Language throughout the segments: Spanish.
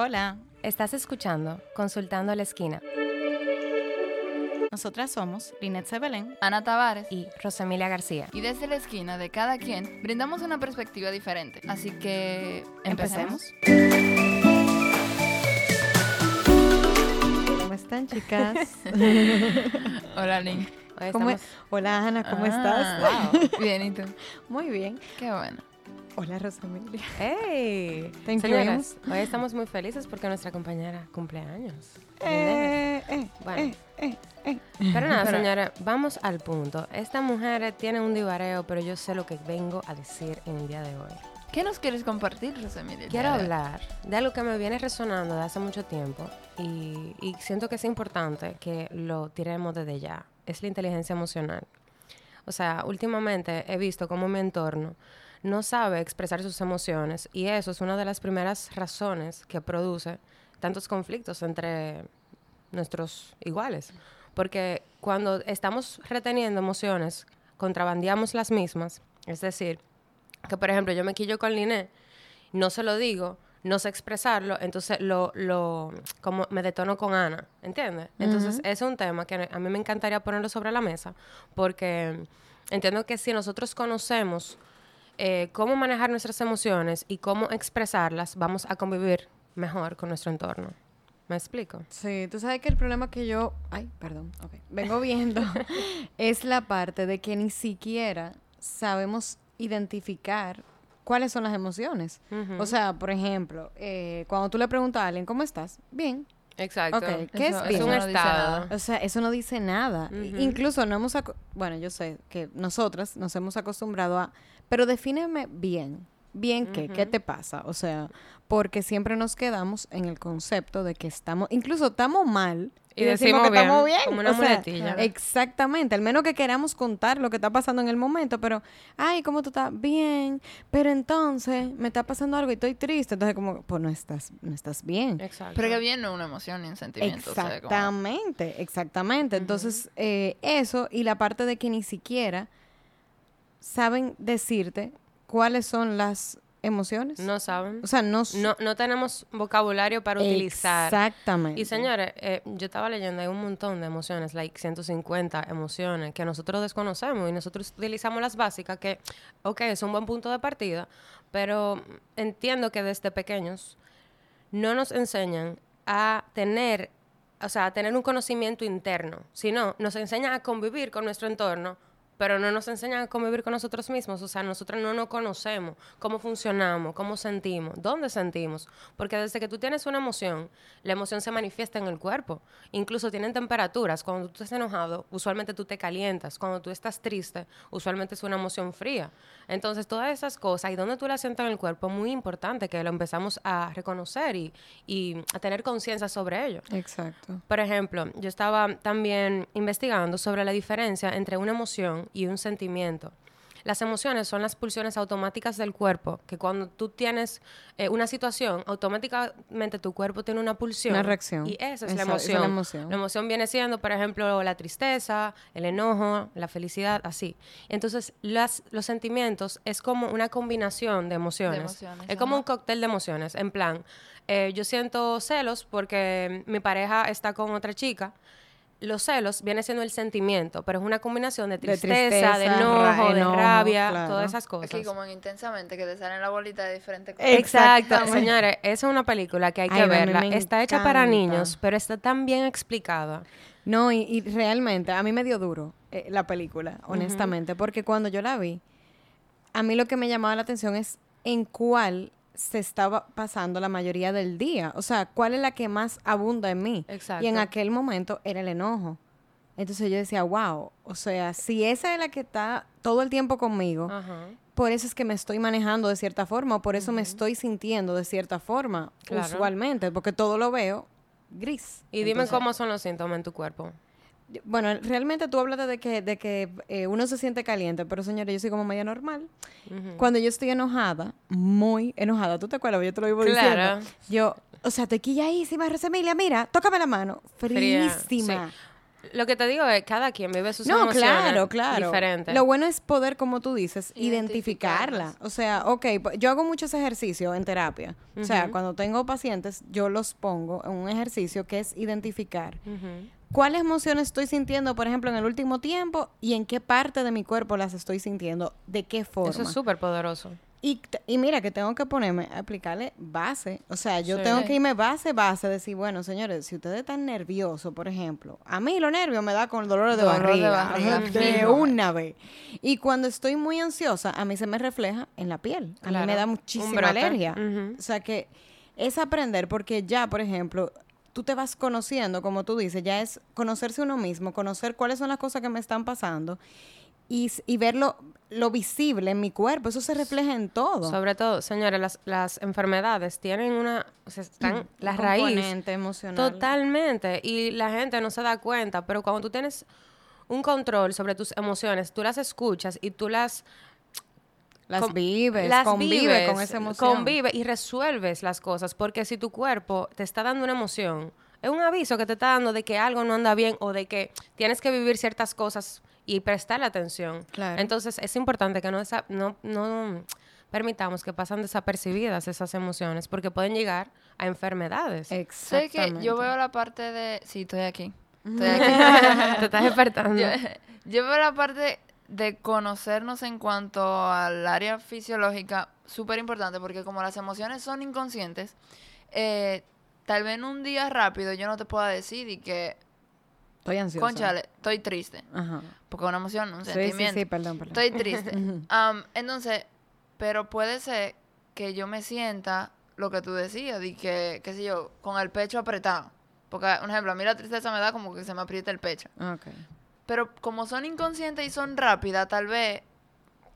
Hola, Estás escuchando Consultando a la Esquina nosotras somos Linet Sebelén. Ana Tavares. y Rosemilia García. Y desde la esquina de cada quien brindamos una perspectiva diferente. Así que empecemos. ¿Cómo están, chicas? Hola, Link. Hoy ¿Cómo estamos- Hola, Ana, ¿cómo Ah, estás? wow. Bien, ¿y tú? Muy bien. Qué bueno. Hola, Rosamilia. ¡Hey! Te Señoras, hoy estamos muy felices porque nuestra compañera cumple años. Eh, eh, Bueno. eh, eh, eh. Pero nada, Pero- señora, vamos al punto. Esta mujer tiene un divareo, pero yo sé lo que vengo a decir en el día de hoy. ¿Qué nos quieres compartir, Rosemilia? Quiero hablar de algo que me viene resonando de hace mucho tiempo y, y siento que es importante que lo tiremos desde ya. Es la inteligencia emocional. O sea, últimamente he visto cómo mi entorno no sabe expresar sus emociones y eso es una de las primeras razones que produce tantos conflictos entre nuestros iguales. Porque cuando estamos reteniendo emociones, contrabandeamos las mismas. Es decir, que por ejemplo yo me quillo con Liné, no se lo digo, no sé expresarlo, entonces lo, lo como me detono con Ana, ¿entiendes? Entonces ese es un tema que a mí me encantaría ponerlo sobre la mesa, porque entiendo que si nosotros conocemos eh, cómo manejar nuestras emociones y cómo expresarlas, vamos a convivir mejor con nuestro entorno. ¿Me explico? Sí, tú sabes que el problema que yo, ay, perdón, ok, vengo viendo es la parte de que ni siquiera sabemos identificar cuáles son las emociones. O sea, por ejemplo, eh, cuando tú le preguntas a alguien, ¿cómo estás? Bien. Exacto. ¿qué Eso- es Es eso un no dice estado. O sea, eso no dice nada. Incluso no hemos... aco- Bueno, yo sé que nosotras nos hemos acostumbrado a... Pero defíneme bien. ¿Bien qué? ¿Qué te pasa? O sea, porque siempre nos quedamos en el concepto de que estamos... Incluso estamos mal. Y decimos que estamos bien, bien. como una O sea, muletilla. Exactamente. Al menos que queramos contar lo que está pasando en el momento. Pero, ay, ¿cómo tú estás? Bien. Pero entonces me está pasando algo y estoy triste. Entonces, como, pues no estás, no estás bien. Exacto. Pero que bien no es una emoción ni un sentimiento. o sea, como- Exactamente, exactamente. Entonces, eh, eso y la parte de que ni siquiera saben decirte cuáles son las emociones. No saben. O sea, no... No, no tenemos vocabulario para utilizar. Exactamente. Y señores, eh, yo estaba leyendo, hay un montón de emociones, like 150 emociones que nosotros desconocemos y nosotros utilizamos las básicas que, ok, es un buen punto de partida, pero entiendo que desde pequeños no nos enseñan a tener, o sea, a tener un conocimiento interno, sino nos enseñan a convivir con nuestro entorno, pero no nos enseñan a convivir con nosotros mismos, o sea, nosotros no nos conocemos, cómo funcionamos, cómo sentimos, dónde sentimos, porque desde que tú tienes una emoción, la emoción se manifiesta en el cuerpo, incluso tienen temperaturas, cuando tú estás enojado, usualmente tú te calientas, cuando tú estás triste, usualmente es una emoción fría, entonces todas esas cosas y dónde tú las sientes en el cuerpo es muy importante que lo empezamos a reconocer y, y a tener conciencia sobre ello. Exacto. Por ejemplo, yo estaba también investigando sobre la diferencia entre una emoción y un sentimiento. Las emociones son las pulsiones automáticas del cuerpo, que cuando tú tienes eh, una situación, automáticamente tu cuerpo tiene una pulsión. Una reacción. Y esa es Esa- la esa es emoción. la emoción. La emoción viene siendo, por ejemplo, la tristeza, el enojo, la felicidad, así. Entonces, las, los sentimientos es como una combinación de emociones. emociones, es como un cóctel de emociones. En plan, eh, yo siento celos porque mi pareja está con otra chica. Los celos viene siendo el sentimiento, pero es una combinación de De tristeza, de, tristeza, enojo, ra- de enojo, rabia, claro. todas esas cosas. Aquí como en intensamente que te salen la bolita de diferentes cosas. Exacto, señores, esa es una película que hay que Ay, verla. me Está hecha para niños, pero está tan bien explicada. No, y, y realmente a mí me dio duro eh, la película, honestamente, porque cuando yo la vi, a mí lo que me llamaba la atención es en cuál se estaba pasando la mayoría del día. O sea, cuál es la que más abunda en mí. Exacto. Y en aquel momento era el enojo. Entonces yo decía, wow, o sea, si esa es la que está todo el tiempo conmigo, Ajá. por eso es que me estoy manejando de cierta forma, o por eso me estoy sintiendo de cierta forma, Claro. usualmente, porque todo lo veo gris. Y dime cómo son los síntomas en tu cuerpo. Bueno, realmente tú hablas de que, de que eh, uno se siente caliente, pero señores, yo soy como media normal. Cuando yo estoy enojada, muy enojada, ¿tú te acuerdas? Yo te lo vivo Claro. diciendo. Yo, o sea, estoy quilladísima, Rosemilia, mira, tócame la mano. Lo que te digo es, cada quien vive sus No, emociones claro, claro. diferentes. Lo bueno es poder, como tú dices, identificarla. O sea, ok, po- yo hago muchos ejercicios en terapia. O sea, cuando tengo pacientes, yo los pongo en un ejercicio que es identificar. Cuáles emociones estoy sintiendo, por ejemplo, en el último tiempo y en qué parte de mi cuerpo las estoy sintiendo, de qué forma. Eso es súper poderoso. Y, mira que tengo que ponerme, aplicarle base. O sea, yo Sí. tengo que irme base, base, decir, bueno, señores, si ustedes están nerviosos, por ejemplo, a mí los nervios me da con dolores de Dolor de barriga. barriga, de una vez. Y cuando estoy muy ansiosa, a mí se me refleja en la piel. A mí me da muchísima alergia. O sea que es aprender, porque ya, por ejemplo, tú te vas conociendo, como tú dices, ya es conocerse uno mismo, conocer cuáles son las cosas que me están pasando y, y ver lo, lo visible en mi cuerpo. Eso se refleja en todo. Sobre todo, señores, las, las enfermedades tienen una, o sea, están, la raíz emocional. Totalmente. Y la gente no se da cuenta, pero cuando tú tienes un control sobre tus emociones, tú las escuchas y tú las Las com- vives, las convive vives, con esa emoción. Convive y resuelves las cosas, porque si tu cuerpo te está dando una emoción, es un aviso que te está dando de que algo no anda bien o de que tienes que vivir ciertas cosas y prestarle atención. Claro. Entonces es importante que no, desa- no, no permitamos que pasen desapercibidas esas emociones, porque pueden llegar a enfermedades. Sé Exactamente. que yo veo la parte de... Sí, estoy aquí. Estoy aquí. te estás despertando. yo, yo veo la parte de conocernos en cuanto al área fisiológica súper importante porque como las emociones son inconscientes, eh, tal vez en un día rápido yo no te pueda decir y que, Estoy ansiosa. conchale, estoy triste. Ajá. Porque una emoción, un Sí, sí, sentimiento. sí, perdón, perdón. Estoy triste. Entonces, pero puede ser que yo me sienta lo que tú decías, de que, qué sé yo, con el pecho apretado. Porque, un ejemplo, a mí la tristeza me da como que se me aprieta el pecho. Ok. Pero como son inconscientes y son rápidas, tal vez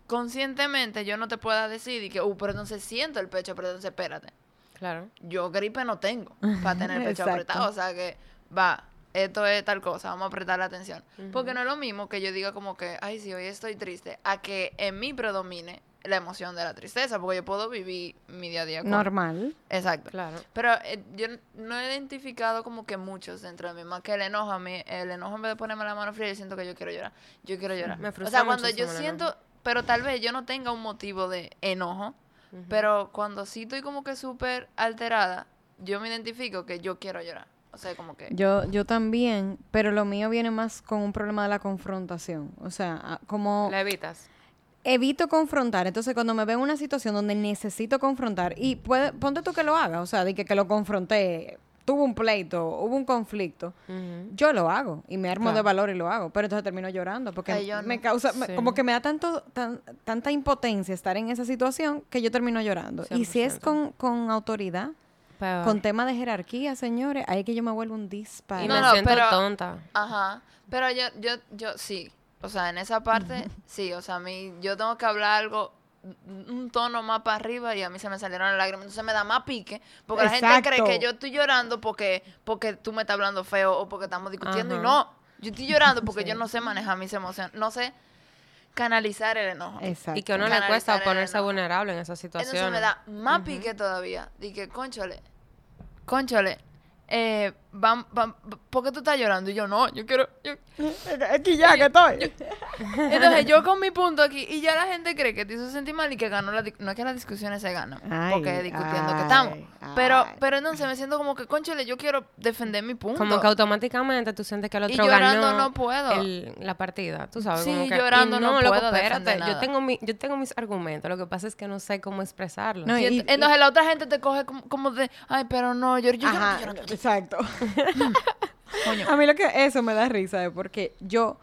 conscientemente yo no te pueda decir y que, uh, pero entonces siento el pecho, pero entonces espérate. Claro. Yo gripe no tengo para tener el pecho apretado. O sea que, va, esto es tal cosa, vamos a apretar la atención. Porque no es lo mismo que yo diga como que, ay, sí, hoy estoy triste, a que en mí predomine la emoción de la tristeza, porque yo puedo vivir mi día a día con... Normal. Exacto. Claro. Pero eh, yo no he identificado como que muchos dentro de mí, más que el enojo a mí, el enojo en vez de ponerme la mano fría, yo siento que yo quiero llorar. Yo quiero llorar. Me o frustra sea, cuando yo siento, pero tal vez yo no tenga un motivo de enojo, pero cuando sí estoy como que súper alterada, yo me identifico que yo quiero llorar. O sea, como que... Yo, yo también, pero lo mío viene más con un problema de la confrontación. O sea, como La evitas. Evito confrontar. Entonces, cuando me veo en una situación donde necesito confrontar, y puede, ponte tú que lo haga, o sea, de que, que lo confronté, tuvo un pleito, hubo un conflicto, yo lo hago y me armo de valor y lo hago, pero entonces termino llorando porque Ay, me no. causa, me- como que me da tanto, tan- tanta impotencia estar en esa situación que yo termino llorando. Y si es 100%. con, con autoridad, Peor. con tema de jerarquía, señores, ahí es que yo me vuelvo un y disparo. No, me no, siento pero- tonta. Ajá. Pero yo, yo, yo sí. O sea, en esa parte, sí. O sea, a mí, yo tengo que hablar algo, un tono más para arriba y a mí se me salieron las lágrimas. Entonces me da más pique. Porque la gente cree que yo estoy llorando porque, porque tú me estás hablando feo o porque estamos discutiendo. Y no. Yo estoy llorando porque yo no sé manejar mis emociones. No sé canalizar el enojo. Exacto. Y que a uno le cuesta ponerse vulnerable en esas situaciones. Entonces me da más pique todavía. Dije, conchole, conchole, eh, vam- vam- ¿por qué tú estás llorando? Y yo, no, yo quiero... yo- Aquí ya que estoy. Entonces yo con mi punto aquí, y ya la gente cree que te hizo sentir mal y que ganó la... di- No es que las discusiones se ganan, Ay, porque es discutiendo que estamos. Pero, ay. pero entonces me siento como que, conchole, yo quiero defender mi punto. Como que automáticamente tú sientes que el Y otro llorando ganó no puedo. el- la partida, tú sabes. Sí, como que, llorando y no loco, puedo defender espérate, yo tengo, mi, yo tengo mis argumentos, lo que pasa es que no sé cómo expresarlos. No, Y y- entonces la otra gente te coge como, como de, ay, pero no, yo, yo, yo no Ajá, estoy llorando. exacto. Coño. A mí lo que eso me da risa es porque yo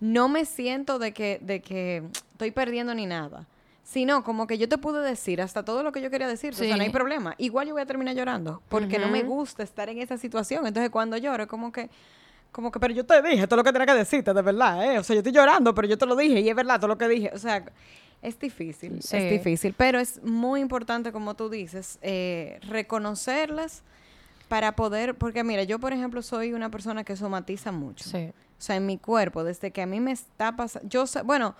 no me siento de que, de que estoy perdiendo ni nada. Sino como que yo te pude decir hasta todo lo que yo quería decir. O sea, no hay Sí. problema. Igual yo voy a terminar llorando. Porque no me gusta estar en esa situación. Entonces cuando lloro, como que, como que, pero yo te dije todo lo que tenía que decirte, de verdad, ¿eh? O sea, yo estoy llorando, pero yo te lo dije y es verdad todo lo que dije. O sea, es difícil, Sí. es difícil. Pero es muy importante, como tú dices, eh, reconocerlas para poder, porque mira, yo por ejemplo soy una persona que somatiza mucho. Sí. O sea, en mi cuerpo, desde que a mí me está pasando, yo sé, bueno,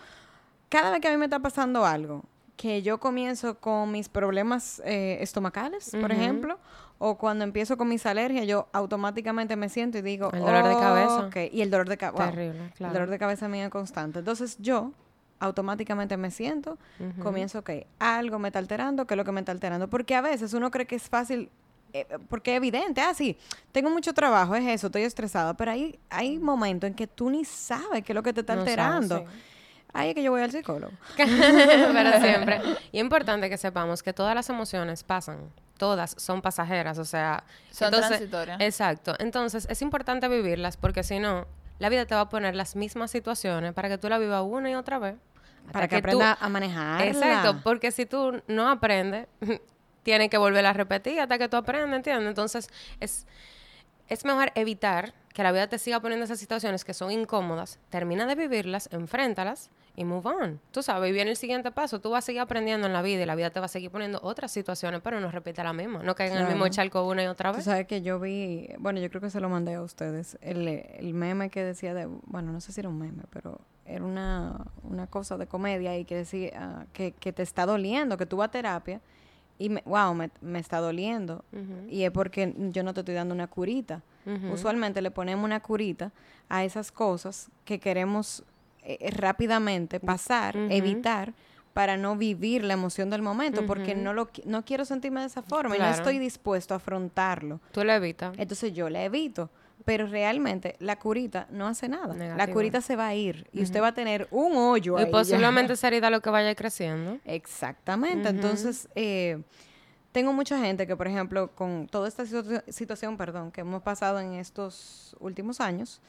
cada vez que a mí me está pasando algo, que yo comienzo con mis problemas eh, estomacales, por ejemplo, o cuando empiezo con mis alergias, yo automáticamente me siento y digo, El dolor de cabeza. "Ok", Y el dolor de cabeza. Terrible, El claro. dolor de cabeza mío es constante. Entonces yo automáticamente me siento, comienzo, ok, algo me está alterando, ¿qué es lo que me está alterando? Porque a veces uno cree que es fácil, eh, porque es evidente, ah, sí, tengo mucho trabajo, es eso, estoy estresada, pero hay, hay momentos en que tú ni sabes qué es lo que te está No sabes, alterando. sí. Ahí es que yo voy al psicólogo. Pero siempre. Y es importante que sepamos que todas las emociones pasan. Todas son pasajeras, o sea... Son entonces- transitorias. Exacto. Entonces, es importante vivirlas porque si no, la vida te va a poner las mismas situaciones para que tú la vivas una y otra vez. Para que, tú- aprenda a manejarla. Exacto, porque si tú no aprendes, tienes que volver a repetir hasta que tú aprendas, ¿entiendes? Entonces, es, es mejor evitar que la vida te siga poniendo esas situaciones que son incómodas, termina de vivirlas, enfréntalas y move on. Tú sabes, y viene el siguiente paso, tú vas a seguir aprendiendo en la vida y la vida te va a seguir poniendo otras situaciones, pero no repite la misma, no caiga en el mismo charco una y otra Tú vez. sabes que yo vi, bueno, yo creo que se lo mandé a ustedes, el, el meme que decía de, bueno, no sé si era un meme, pero era una, una cosa de comedia y que decía ah, que, que te está doliendo, que tú vas a terapia y, me, wow, me, me está doliendo. Y es porque yo no te estoy dando una curita. Usualmente le ponemos una curita a esas cosas que queremos eh, eh, rápidamente pasar, evitar para no vivir la emoción del momento, porque no lo no quiero sentirme de esa forma y no estoy dispuesto a afrontarlo. Tú lo evitas. Entonces yo la evito. Pero realmente la curita no hace nada. La curita se va a ir y usted va a tener un hoyo Y posiblemente esa herida lo que vaya creciendo. Exactamente. Entonces, eh, tengo mucha gente que, por ejemplo, con toda esta situa- situación, perdón, que hemos pasado en estos últimos años,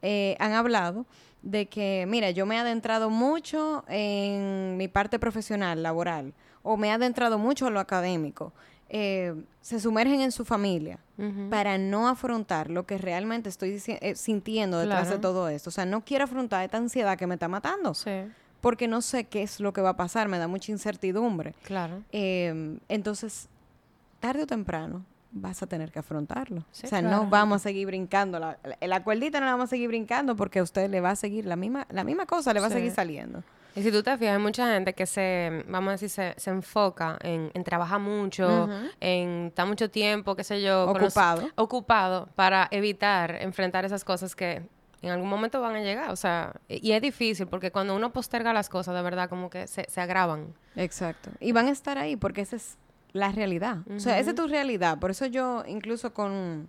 eh, han hablado de que, mira, yo me he adentrado mucho en mi parte profesional, laboral, o me he adentrado mucho a lo académico. Eh, se sumergen en su familia para no afrontar lo que realmente estoy eh, sintiendo detrás de todo esto. O sea, no quiero afrontar esta ansiedad que me está matando Sí, porque no sé qué es lo que va a pasar, me da mucha incertidumbre. claro. Eh, entonces, tarde o temprano vas a tener que afrontarlo. Sí, o sea, claro. no vamos a seguir brincando. La, la, la cuerdita no la vamos a seguir brincando porque a usted le va a seguir la misma, la misma cosa, le va Sí. a seguir saliendo. Y si tú te fijas, hay mucha gente que se, vamos a decir, se, se enfoca en, en trabajar mucho, en estar mucho tiempo, qué sé yo. los- Ocupado. ocupado para evitar enfrentar esas cosas que en algún momento van a llegar. O sea, y es difícil porque cuando uno posterga las cosas, de verdad, como que se, se agravan. Exacto. Y van a estar ahí porque esa es la realidad. O sea, esa es tu realidad. Por eso yo, incluso con.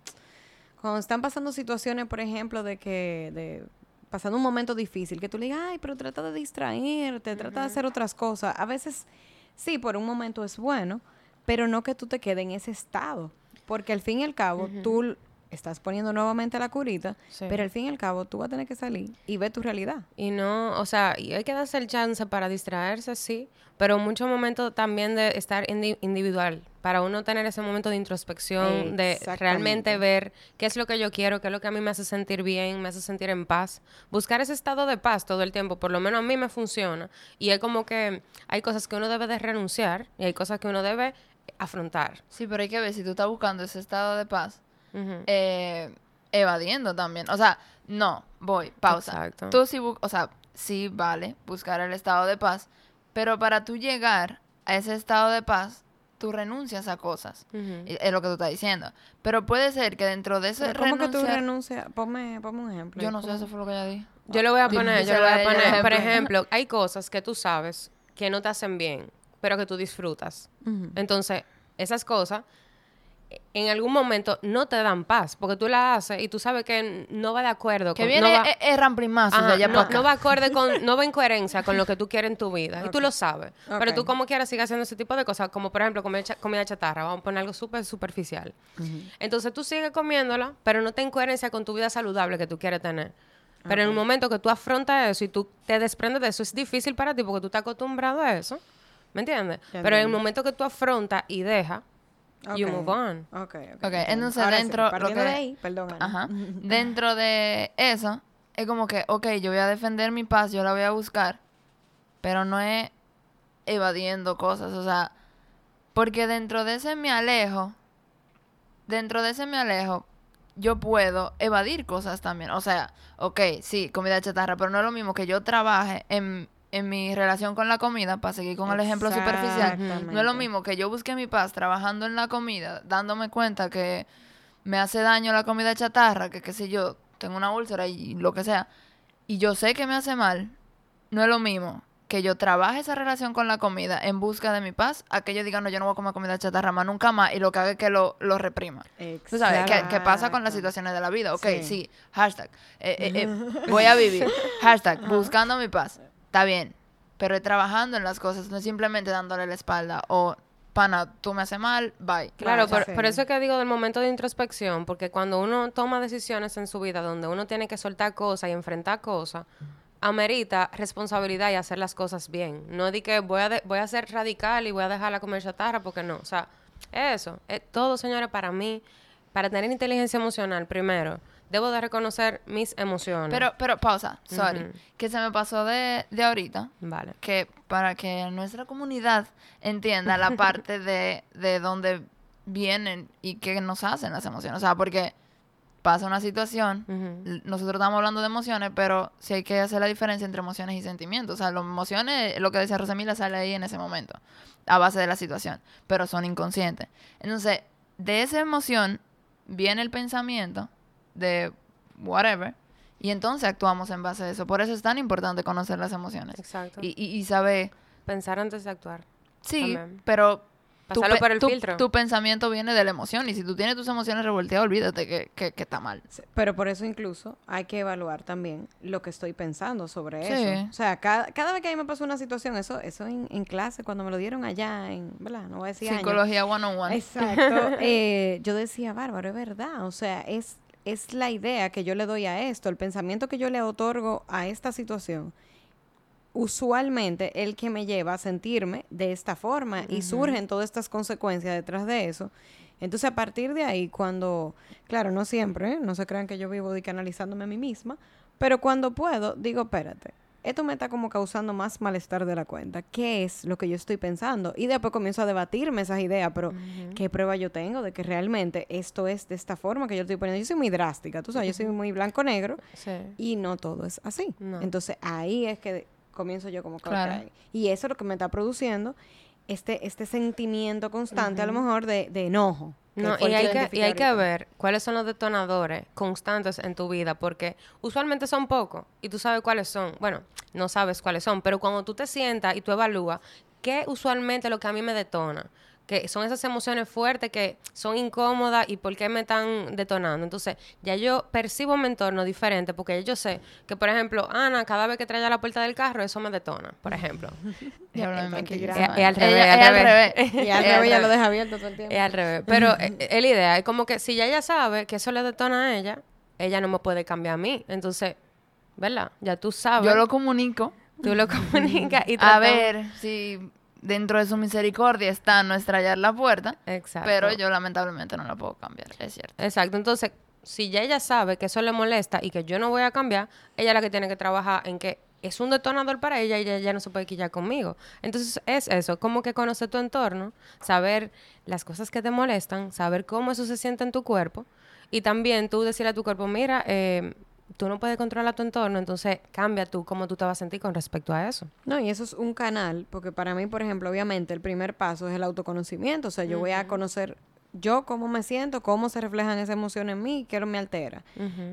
Cuando están pasando situaciones, por ejemplo, de que. De, pasando un momento difícil, que tú le digas, ay, pero trata de distraerte, trata de hacer otras cosas. A veces, sí, por un momento es bueno, pero no que tú te quedes en ese estado. Porque al fin y al cabo, tú estás poniendo nuevamente la curita, Sí. pero al fin y al cabo, tú vas a tener que salir y ver tu realidad. Y no, o sea, y hay que darse el chance para distraerse, sí, pero muchos momentos también de estar indi- individual, para uno tener ese momento de introspección, de realmente ver qué es lo que yo quiero, qué es lo que a mí me hace sentir bien, me hace sentir en paz. Buscar ese estado de paz todo el tiempo, por lo menos a mí me funciona. Y es como que hay cosas que uno debe de renunciar y hay cosas que uno debe afrontar. Sí, pero hay que ver si tú estás buscando ese estado de paz, Eh, evadiendo también. O sea, no, voy, pausa. Exacto. Tú sí, o sea, sí vale buscar el estado de paz, pero para tú llegar a ese estado de paz, tú renuncias a cosas. Es lo que tú estás diciendo. Pero puede ser que dentro de ese ¿Cómo que tú renunciar- renuncias? Ponme, ponme un ejemplo. Yo no sé, eso fue lo que ella dijo. Yo le voy a poner, yo le voy a poner, por ejemplo. hay cosas que tú sabes que no te hacen bien, pero que tú disfrutas. Ujú. Entonces, esas cosas en algún momento no te dan paz, porque tú la haces y tú sabes que no va de acuerdo Que con viene no va, e- e- de allá no, para acá. no va acorde con, no va en coherencia con lo que tú quieres en tu vida. Y tú lo sabes. Pero tú como quieras sigues haciendo ese tipo de cosas, como por ejemplo comer cha- comida chatarra, vamos a poner algo súper superficial. Entonces tú sigues comiéndola, pero no está en coherencia con tu vida saludable que tú quieres tener. Pero en un momento que tú afrontas eso y tú te desprendes de eso, es difícil para ti porque tú estás acostumbrado a eso. ¿Me entiendes? Pero en el momento que tú afrontas y dejas, you Ok. move on. Ok, ok. Ok, entiendo. entonces Ahora sí, dentro lo partiendo que- de ahí, perdón. Ana. Ajá. Dentro de eso, es como que, ok, yo voy a defender mi paz, yo la voy a buscar, pero no es evadiendo cosas, o sea, porque dentro de ese me alejo, dentro de ese me alejo, yo puedo evadir cosas también. O sea, ok, sí, comida chatarra, pero no es lo mismo que yo trabaje en en mi relación con la comida, para seguir con el ejemplo superficial, no es lo mismo que yo busque mi paz trabajando en la comida, dándome cuenta que me hace daño la comida chatarra, que qué sé yo, tengo una úlcera y lo que sea, y yo sé que me hace mal, no es lo mismo que yo trabaje esa relación con la comida en busca de mi paz, a que yo diga, no, yo no voy a comer comida chatarra más nunca más, y lo que haga es que lo, lo reprima. Tú sabes, ¿qué, qué pasa con las Exacto. situaciones de la vida? Ok, Sí. sí, hashtag, eh, eh, eh, voy a vivir, hashtag, buscando mi paz, está bien, pero trabajando en las cosas, no es simplemente dándole la espalda, o, pana, tú me haces mal, bye. Claro, por, eso es que digo del momento de introspección, porque cuando uno toma decisiones en su vida donde uno tiene que soltar cosas y enfrentar cosas, amerita responsabilidad y hacer las cosas bien. No es de que voy a, de- voy a ser radical y voy a dejar la comer chatarra, porque no. O sea, eso. Es todo, señores, para mí, para tener inteligencia emocional, primero, debo de reconocer mis emociones. Pero, pero, pausa, sorry, que se me pasó de, de ahorita, Vale. que para que nuestra comunidad entienda la parte de, de dónde vienen y qué nos hacen las emociones. O sea, porque pasa una situación, nosotros estamos hablando de emociones, pero sí hay que hacer la diferencia entre emociones y sentimientos. O sea, las emociones, lo que decía Rosemila, sale ahí en ese momento, a base de la situación, pero son inconscientes. Entonces, de esa emoción viene el pensamiento de whatever, y entonces actuamos en base a eso. Por eso es tan importante conocer las emociones. Exacto. Y, y, y saber, Pensar antes de actuar. sí, También. pero Pasarlo por el tu- filtro. tu pensamiento viene de la emoción, y si tú tienes tus emociones revolteadas, olvídate que, que, que está mal. Sí, Pero por eso incluso hay que evaluar también lo que estoy pensando sobre Sí. eso. O sea, cada, cada vez que a mí me pasó una situación, eso eso en, en clase, cuando me lo dieron allá, en, ¿verdad? No voy a decir años. Psicología one on one. Exacto. Eh, yo decía, bárbaro, es verdad. O sea, es, es la idea que yo le doy a esto, el pensamiento que yo le otorgo a esta situación. Usualmente el que me lleva a sentirme de esta forma y surgen todas estas consecuencias detrás de eso. Entonces, a partir de ahí, cuando, claro, no siempre, ¿eh? no se crean que yo vivo de que analizándome a mí misma, pero cuando puedo, digo, espérate, esto me está como causando más malestar de la cuenta. ¿Qué es lo que yo estoy pensando? Y después comienzo a debatirme esas ideas, pero ¿qué prueba yo tengo de que realmente esto es de esta forma que yo estoy poniendo? Yo soy muy drástica, tú sabes, yo soy muy blanco-negro Sí. y no todo es así. No. Entonces ahí es que comienzo yo como que, Claro. Y eso es lo que me está produciendo este, este sentimiento constante a lo mejor de, de enojo. No, y hay, que y hay que ver cuáles son los detonadores constantes en tu vida, porque usualmente son pocos y tú sabes cuáles son. Bueno, no sabes cuáles son, pero cuando tú te sientas y tú evalúas qué usualmente es lo que a mí me detona, que son esas emociones fuertes que son incómodas y por qué me están detonando. Entonces, ya yo percibo mi entorno diferente porque yo sé que, por ejemplo, Ana, cada vez que trae a la puerta del carro, eso me detona, por ejemplo. Esa Es- es al revés. Y al revés ya lo deja abierto todo el tiempo. Es al revés. Pero eh, es la idea. Es como que si ya ella sabe que eso le detona a ella, ella no me puede cambiar a mí. Entonces, ¿verdad? Ya tú sabes. Yo lo comunico. Tú lo comunicas y A ver si dentro de su misericordia está no estrellar la puerta. Exacto. Pero yo lamentablemente no la puedo cambiar, es cierto. Exacto. Entonces, si ya ella sabe que eso le molesta y que yo no voy a cambiar, ella es la que tiene que trabajar en que es un detonador para ella y ella ya no se puede quillar conmigo. Entonces, es eso, como que conocer tu entorno, saber las cosas que te molestan, saber cómo eso se siente en tu cuerpo y también tú decirle a tu cuerpo, mira, eh, tú no puedes controlar tu entorno, entonces cambia tú cómo tú te vas a sentir con respecto a eso. No, y eso es un canal, porque para mí, por ejemplo, obviamente el primer paso es el autoconocimiento, o sea, yo voy a conocer yo cómo me siento, cómo se reflejan esas emociones en mí, qué lo me altera.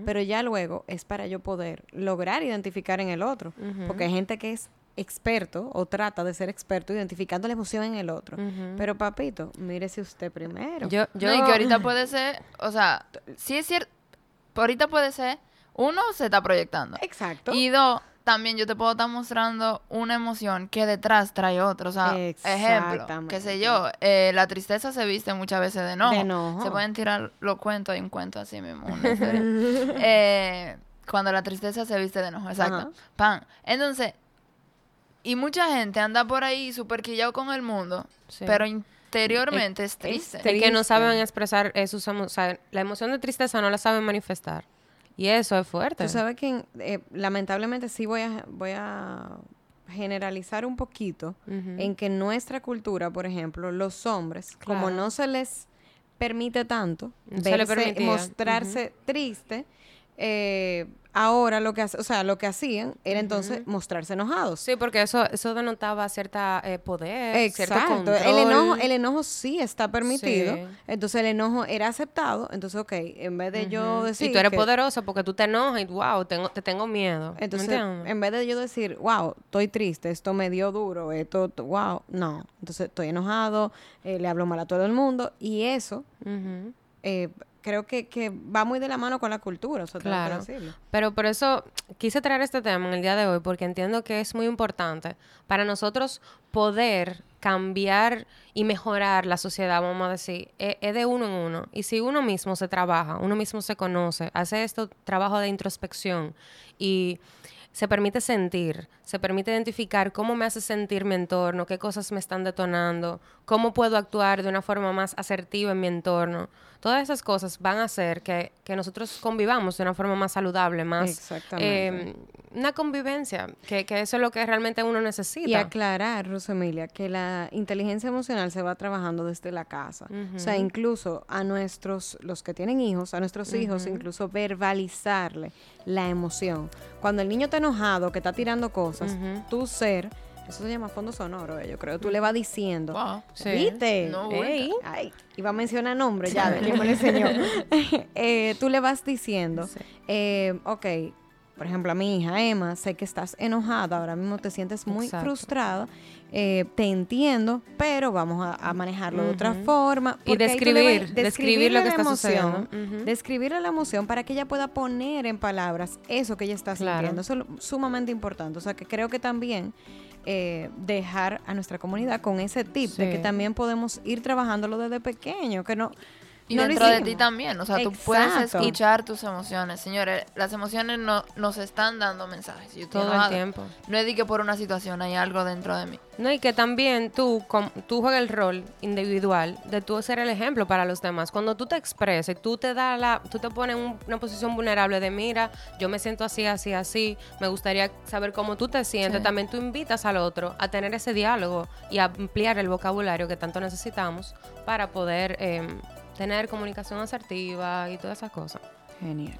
Pero ya luego es para yo poder lograr identificar en el otro, porque hay gente que es experto o trata de ser experto identificando la emoción en el otro. Pero papito, mírese usted primero. Yo, yo, No, y que ahorita puede ser, o sea, sí es cierto, ahorita puede ser, uno, se está proyectando. Exacto. Y dos, también yo te puedo estar mostrando una emoción que detrás trae otra. O sea, ejemplo, qué sé yo, eh, la tristeza se viste muchas veces de enojo. De enojo. Se pueden tirar los cuentos, hay un cuento así mismo. Eh, cuando la tristeza se viste de enojo, exacto. Ajá. Pan. Entonces, y mucha gente anda por ahí súper quillado con el mundo, Sí. pero interiormente es, es triste. Es que no saben expresar eh, o sea, la emoción de tristeza no la saben manifestar. Y eso es fuerte. Tú sabes que eh, lamentablemente sí voy a, voy a generalizar un poquito en que nuestra cultura, por ejemplo, los hombres, como no se les permite tanto No se le verse, mostrarse triste, eh, ahora lo que o sea, lo que hacían era entonces mostrarse enojados. Sí, porque eso, eso denotaba cierta eh, poder, cierto Exacto. control. El enojo, el enojo sí está permitido. Sí. Entonces el enojo era aceptado. Entonces, ok, en vez de yo decir. y tú eres que- poderosa porque tú te enojas y wow, tengo, te tengo miedo. ¿Me Entonces, en vez de yo decir, wow, estoy triste, esto me dio duro, esto, wow, no. Entonces estoy enojado, eh, le hablo mal a todo el mundo. Y eso eh, creo que, que va muy de la mano con la cultura. O sea, tengo que Claro. decirlo. Pero por eso quise traer este tema en el día de hoy, porque entiendo que es muy importante para nosotros poder cambiar y mejorar la sociedad, vamos a decir, e- es, de uno en uno. Y si uno mismo se trabaja, uno mismo se conoce, hace esto trabajo de introspección y se permite sentir, se permite identificar cómo me hace sentir mi entorno, qué cosas me están detonando, cómo puedo actuar de una forma más asertiva en mi entorno. Todas esas cosas van a hacer que, que nosotros convivamos de una forma más saludable, más Exactamente. eh, una convivencia, que, que eso es lo que realmente uno necesita. Y aclarar, Rosa Emilia, que la inteligencia emocional se va trabajando desde la casa. O sea, incluso a nuestros, los que tienen hijos, a nuestros hijos, incluso verbalizarle la emoción. Cuando el niño está enojado, que está tirando cosas, tu ser, eso se llama fondo sonoro, eh, yo creo, tú le vas diciendo, Wow. Sí. ¿viste? No, Ey. Ay, iba a mencionar nombre ya, de quién me lo enseñó. Eh, tú le vas diciendo, Sí. eh, ok, por ejemplo, a mi hija Emma, sé que estás enojada, ahora mismo te sientes muy Exacto. frustrada, eh, te entiendo, pero vamos a, a manejarlo de otra forma. Y tú le describir, describir lo que está emoción, sucediendo. Ujú. Describirle la emoción para que ella pueda poner en palabras eso que ella está Claro. sintiendo. Eso es sumamente importante. O sea, que creo que también eh, dejar a nuestra comunidad con ese tip de que también podemos ir trabajándolo desde pequeño, que no... Y no dentro de ti también, o sea, tú puedes Exacto. escuchar tus emociones. Señores, las emociones no, nos están dando mensajes. Yo Todo el tiempo. No es de que por una situación hay algo dentro de mí. No, y que también tú, com- tú juegas el rol individual de tú ser el ejemplo para los demás. Cuando tú te expreses, tú te das la, tú te pones en un- una posición vulnerable de mira, yo me siento así, así, así, me gustaría saber cómo tú te sientes. Sí. También tú invitas al otro a tener ese diálogo y a ampliar el vocabulario que tanto necesitamos para poder eh, tener comunicación asertiva y todas esas cosas. Genial.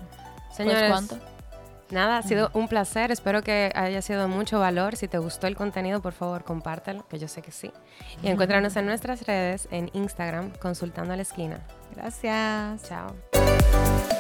Señores, Pues, ¿cuánto? Nada, ha sido un placer. Espero que haya sido de mucho valor. Si te gustó el contenido, por favor, compártelo, que yo sé que sí. Y encuéntranos en nuestras redes, en Instagram, consultando a la esquina. Gracias. Chao.